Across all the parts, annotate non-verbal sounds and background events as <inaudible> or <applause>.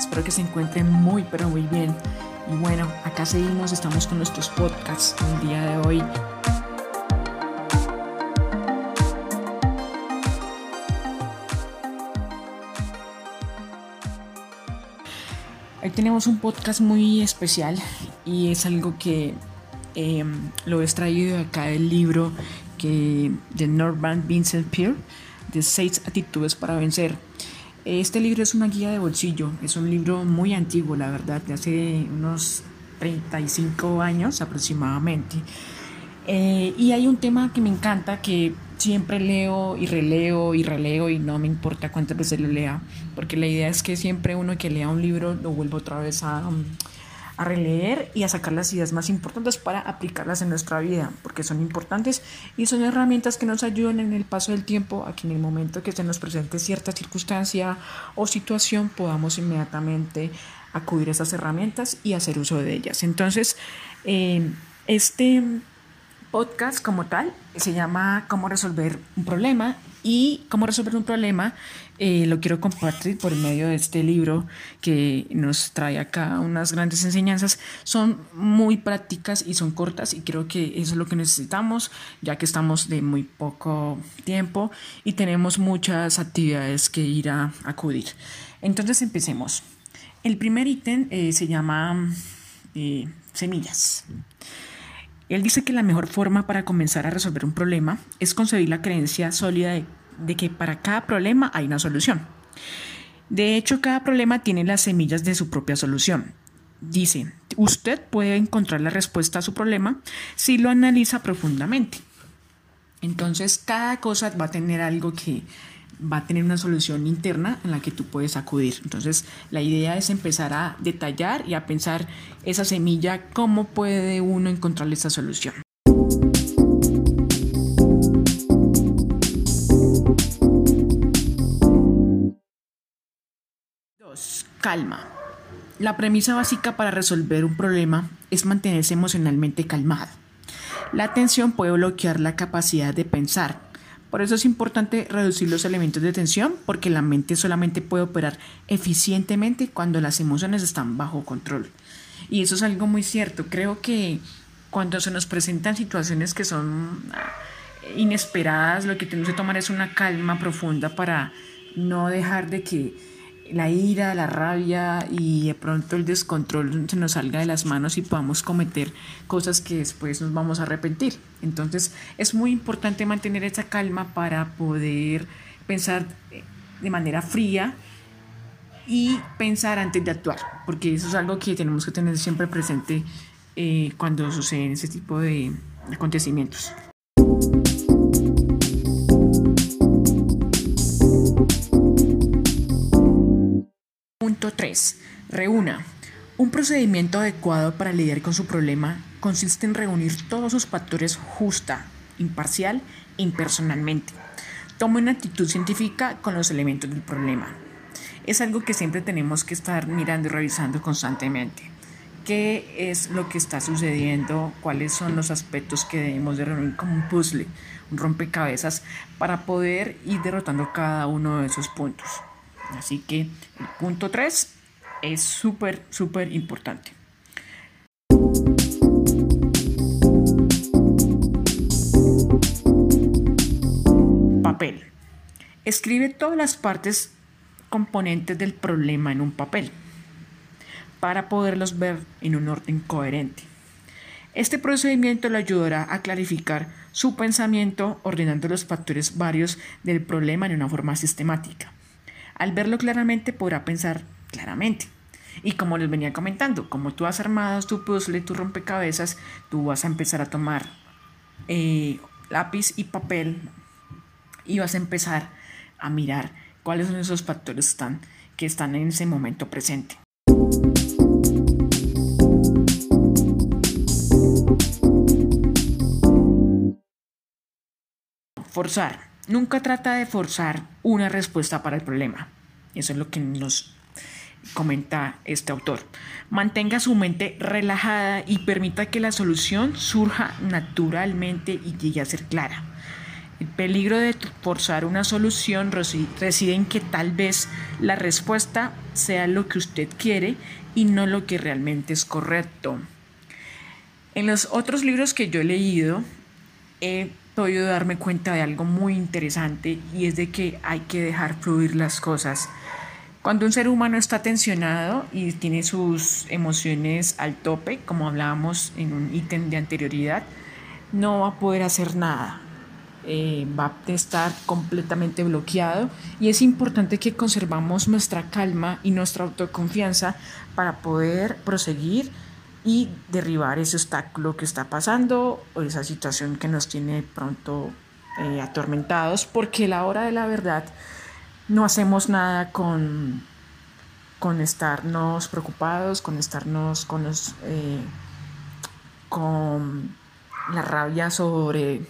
Espero que se encuentren muy, pero muy bien. Y bueno, acá seguimos, estamos con nuestros podcasts el día de hoy. Hoy tenemos un podcast muy especial y es algo que eh, lo he extraído acá del libro que, de Norman Vincent Peale, de Seis Actitudes para Vencer. Este libro es una guía de bolsillo, es un libro muy antiguo, la verdad, de hace unos 35 años aproximadamente. Eh, y hay un tema que me encanta que siempre leo y releo y releo y no me importa cuántas veces lo lea, porque la idea es que siempre uno que lea un libro lo vuelva otra vez a, a releer y a sacar las ideas más importantes para aplicarlas en nuestra vida, porque son importantes y son herramientas que nos ayudan en el paso del tiempo a que en el momento que se nos presente cierta circunstancia o situación podamos inmediatamente acudir a esas herramientas y hacer uso de ellas. Entonces, eh, este podcast como tal se llama Cómo resolver un problema y cómo resolver un problema eh, lo quiero compartir por medio de este libro que nos trae acá unas grandes enseñanzas. Son muy prácticas y son cortas y creo que eso es lo que necesitamos ya que estamos de muy poco tiempo y tenemos muchas actividades que ir a acudir. Entonces empecemos. El primer ítem eh, se llama eh, semillas. Él dice que la mejor forma para comenzar a resolver un problema es concebir la creencia sólida de, que para cada problema hay una solución. De hecho, cada problema tiene las semillas de su propia solución. Dice, usted puede encontrar la respuesta a su problema si lo analiza profundamente. Entonces, cada cosa va a tener algo que va a tener una solución interna en la que tú puedes acudir. Entonces, la idea es empezar a detallar y a pensar esa semilla, cómo puede uno encontrarle esa solución. Dos, calma. La premisa básica para resolver un problema es mantenerse emocionalmente calmado. La tensión puede bloquear la capacidad de pensar, por eso es importante reducir los elementos de tensión porque la mente solamente puede operar eficientemente cuando las emociones están bajo control. Y eso es algo muy cierto. Creo que cuando se nos presentan situaciones que son ah, inesperadas, lo que tenemos que tomar es una calma profunda para no dejar de que la ira, la rabia y de pronto el descontrol se nos salga de las manos y podamos cometer cosas que después nos vamos a arrepentir. Entonces es muy importante mantener esa calma para poder pensar de manera fría y pensar antes de actuar, porque eso es algo que tenemos que tener siempre presente eh, cuando suceden ese tipo de acontecimientos. 3. Reúna. Un procedimiento adecuado para lidiar con su problema consiste en reunir todos sus factores justa, imparcial e impersonalmente. Tome una actitud científica con los elementos del problema. Es algo que siempre tenemos que estar mirando y revisando constantemente. ¿Qué es lo que está sucediendo? ¿Cuáles son los aspectos que debemos de reunir como un puzzle, un rompecabezas, para poder ir derrotando cada uno de esos puntos? Así que el punto 3 es súper, súper importante. Papel. Escribe todas las partes componentes del problema en un papel para poderlos ver en un orden coherente. Este procedimiento le ayudará a clarificar su pensamiento ordenando los factores varios del problema en una forma sistemática. Al verlo claramente podrá pensar claramente. Y como les venía comentando, como tú has armado tu puzzle, tu rompecabezas, tú vas a empezar a tomar eh, lápiz y papel y vas a empezar a mirar cuáles son esos factores que están en ese momento presente. Forzar. Nunca trata de forzar una respuesta para el problema. Eso es lo que nos comenta este autor. Mantenga su mente relajada y permita que la solución surja naturalmente y llegue a ser clara. El peligro de forzar una solución reside en que tal vez la respuesta sea lo que usted quiere y no lo que realmente es correcto. En los otros libros que yo he leído, he podido darme cuenta de algo muy interesante y es de que hay que dejar fluir las cosas. Cuando un ser humano está tensionado y tiene sus emociones al tope, como hablábamos en un ítem de anterioridad, no va a poder hacer nada. Eh, va a estar completamente bloqueado y es importante que conservamos nuestra calma y nuestra autoconfianza para poder proseguir y derribar ese obstáculo que está pasando o esa situación que nos tiene pronto eh, atormentados porque la hora de la verdad no hacemos nada con, con estarnos preocupados, con estarnos con, los, eh, con la rabia sobre,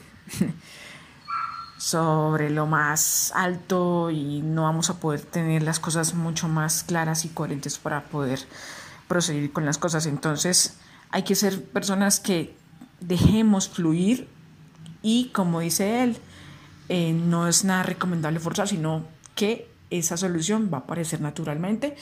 <laughs> sobre lo más alto y no vamos a poder tener las cosas mucho más claras y coherentes para poder proseguir con las cosas. Entonces hay que ser personas que dejemos fluir y como dice él, eh, no es nada recomendable forzar, sino que esa solución va a aparecer naturalmente.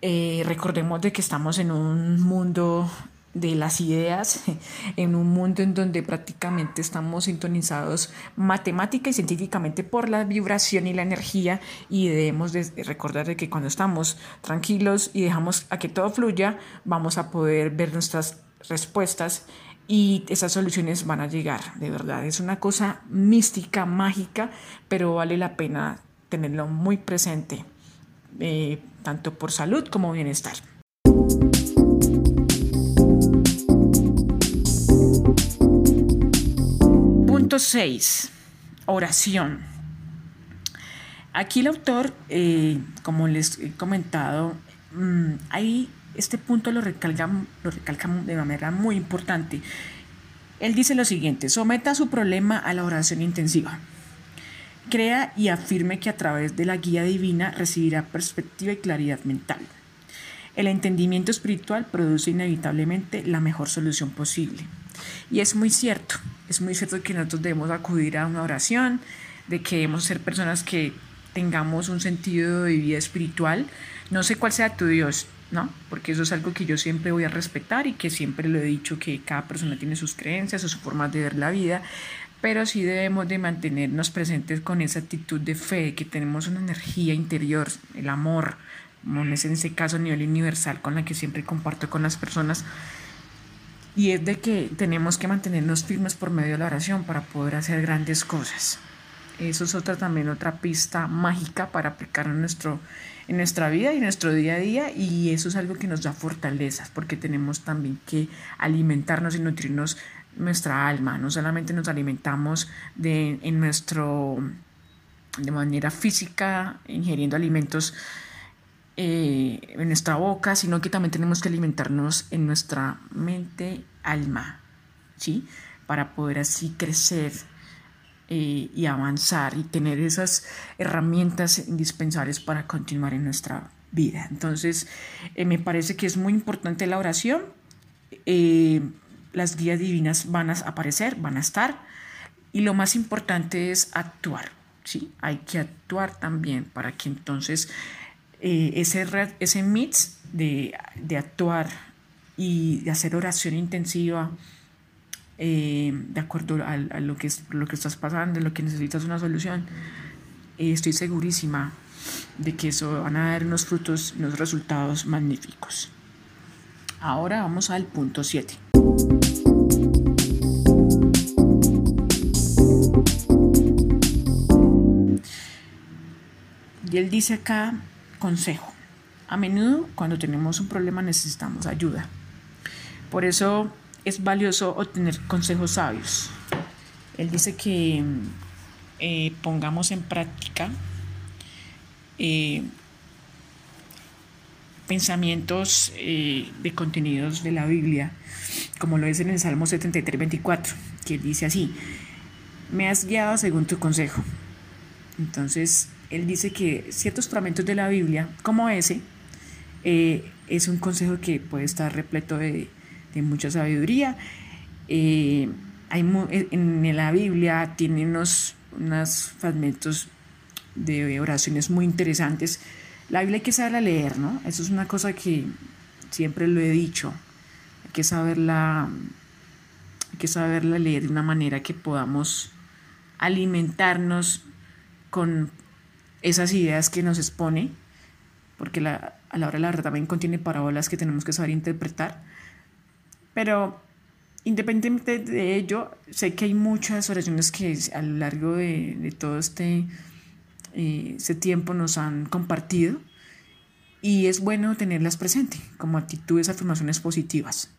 Eh, recordemos de que estamos en un mundo de las ideas <laughs> en un mundo en donde prácticamente estamos sintonizados matemática y científicamente por la vibración y la energía y debemos de recordar que cuando estamos tranquilos y dejamos a que todo fluya vamos a poder ver nuestras respuestas y esas soluciones van a llegar. De verdad es una cosa mística mágica pero vale la pena tenerlo muy presente eh, tanto por salud como bienestar Punto 6. Oración. Aquí el autor, eh, como les he comentado, mm, ahí este punto lo recalca, lo recalca de manera muy importante. Él dice lo siguiente, someta su problema a la oración intensiva. Crea y afirme que a través de la guía divina recibirá perspectiva y claridad mental. El entendimiento espiritual produce inevitablemente la mejor solución posible. Y es muy cierto, es muy cierto que nosotros debemos acudir a una oración, de que debemos ser personas que tengamos un sentido de vida espiritual. No sé cuál sea tu Dios, ¿no? Porque eso es algo que yo siempre voy a respetar y que siempre lo he dicho que cada persona tiene sus creencias o su forma de ver la vida, pero sí debemos de mantenernos presentes con esa actitud de fe, que tenemos una energía interior, el amor, como en ese caso a nivel universal con la que siempre comparto con las personas, y es de que tenemos que mantenernos firmes por medio de la oración para poder hacer grandes cosas. Eso es otra también otra pista mágica para aplicar en, nuestro, en nuestra vida y nuestro día a día y eso es algo que nos da fortalezas porque tenemos también que alimentarnos y nutrirnos nuestra alma. No solamente nos alimentamos de, en nuestro, de manera física, ingiriendo alimentos eh, en nuestra boca, sino que también tenemos que alimentarnos en nuestra mente, alma, ¿sí? Para poder así crecer eh, y avanzar y tener esas herramientas indispensables para continuar en nuestra vida. Entonces, eh, me parece que es muy importante la oración. las guías divinas van a aparecer, van a estar. Y lo más importante es actuar, ¿sí? Hay que actuar también para que entonces eh, ese, ese mix de, actuar y de hacer oración intensiva eh, de acuerdo a, lo, que es, lo que estás pasando, lo que necesitas una solución, eh, estoy segurísima de que eso van a dar unos frutos, unos resultados magníficos. Ahora vamos al punto 7. Y él dice acá Consejo. A menudo cuando tenemos un problema necesitamos ayuda. Por eso es valioso obtener consejos sabios. Él dice que eh, pongamos en práctica eh, pensamientos eh, de contenidos de la Biblia, como lo es en el Salmo 73, 24, que dice así, me has guiado según tu consejo. Entonces, él dice que ciertos fragmentos de la Biblia, como ese, eh, es un consejo que puede estar repleto de, mucha sabiduría. Eh, hay, en la Biblia tiene unos unos fragmentos de oraciones muy interesantes. La Biblia hay que saberla leer, ¿no? Eso es una cosa que siempre lo he dicho. Hay que saberla, hay que saberla leer de una manera que podamos alimentarnos con esas ideas que nos expone, porque la, a la hora de la verdad también contiene parábolas que tenemos que saber interpretar. Pero independientemente de ello, sé que hay muchas oraciones que a lo largo de, todo este, eh, este tiempo nos han compartido y es bueno tenerlas presentes como actitudes, afirmaciones positivas.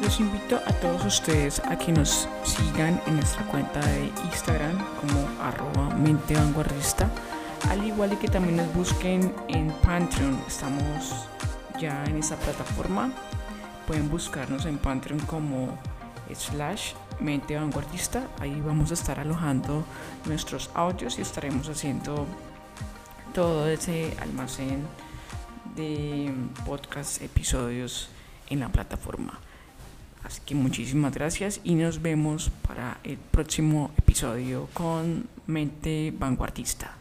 Los invito a todos ustedes a que nos sigan en nuestra cuenta de Instagram como arroba mente al igual que también nos busquen en Patreon. Estamos ya en esa plataforma. Pueden buscarnos en Patreon como slash mente. Ahí vamos a estar alojando nuestros audios y estaremos haciendo todo ese almacén de podcast episodios en la plataforma. Así que muchísimas gracias y nos vemos para el próximo episodio con Mente Vanguardista.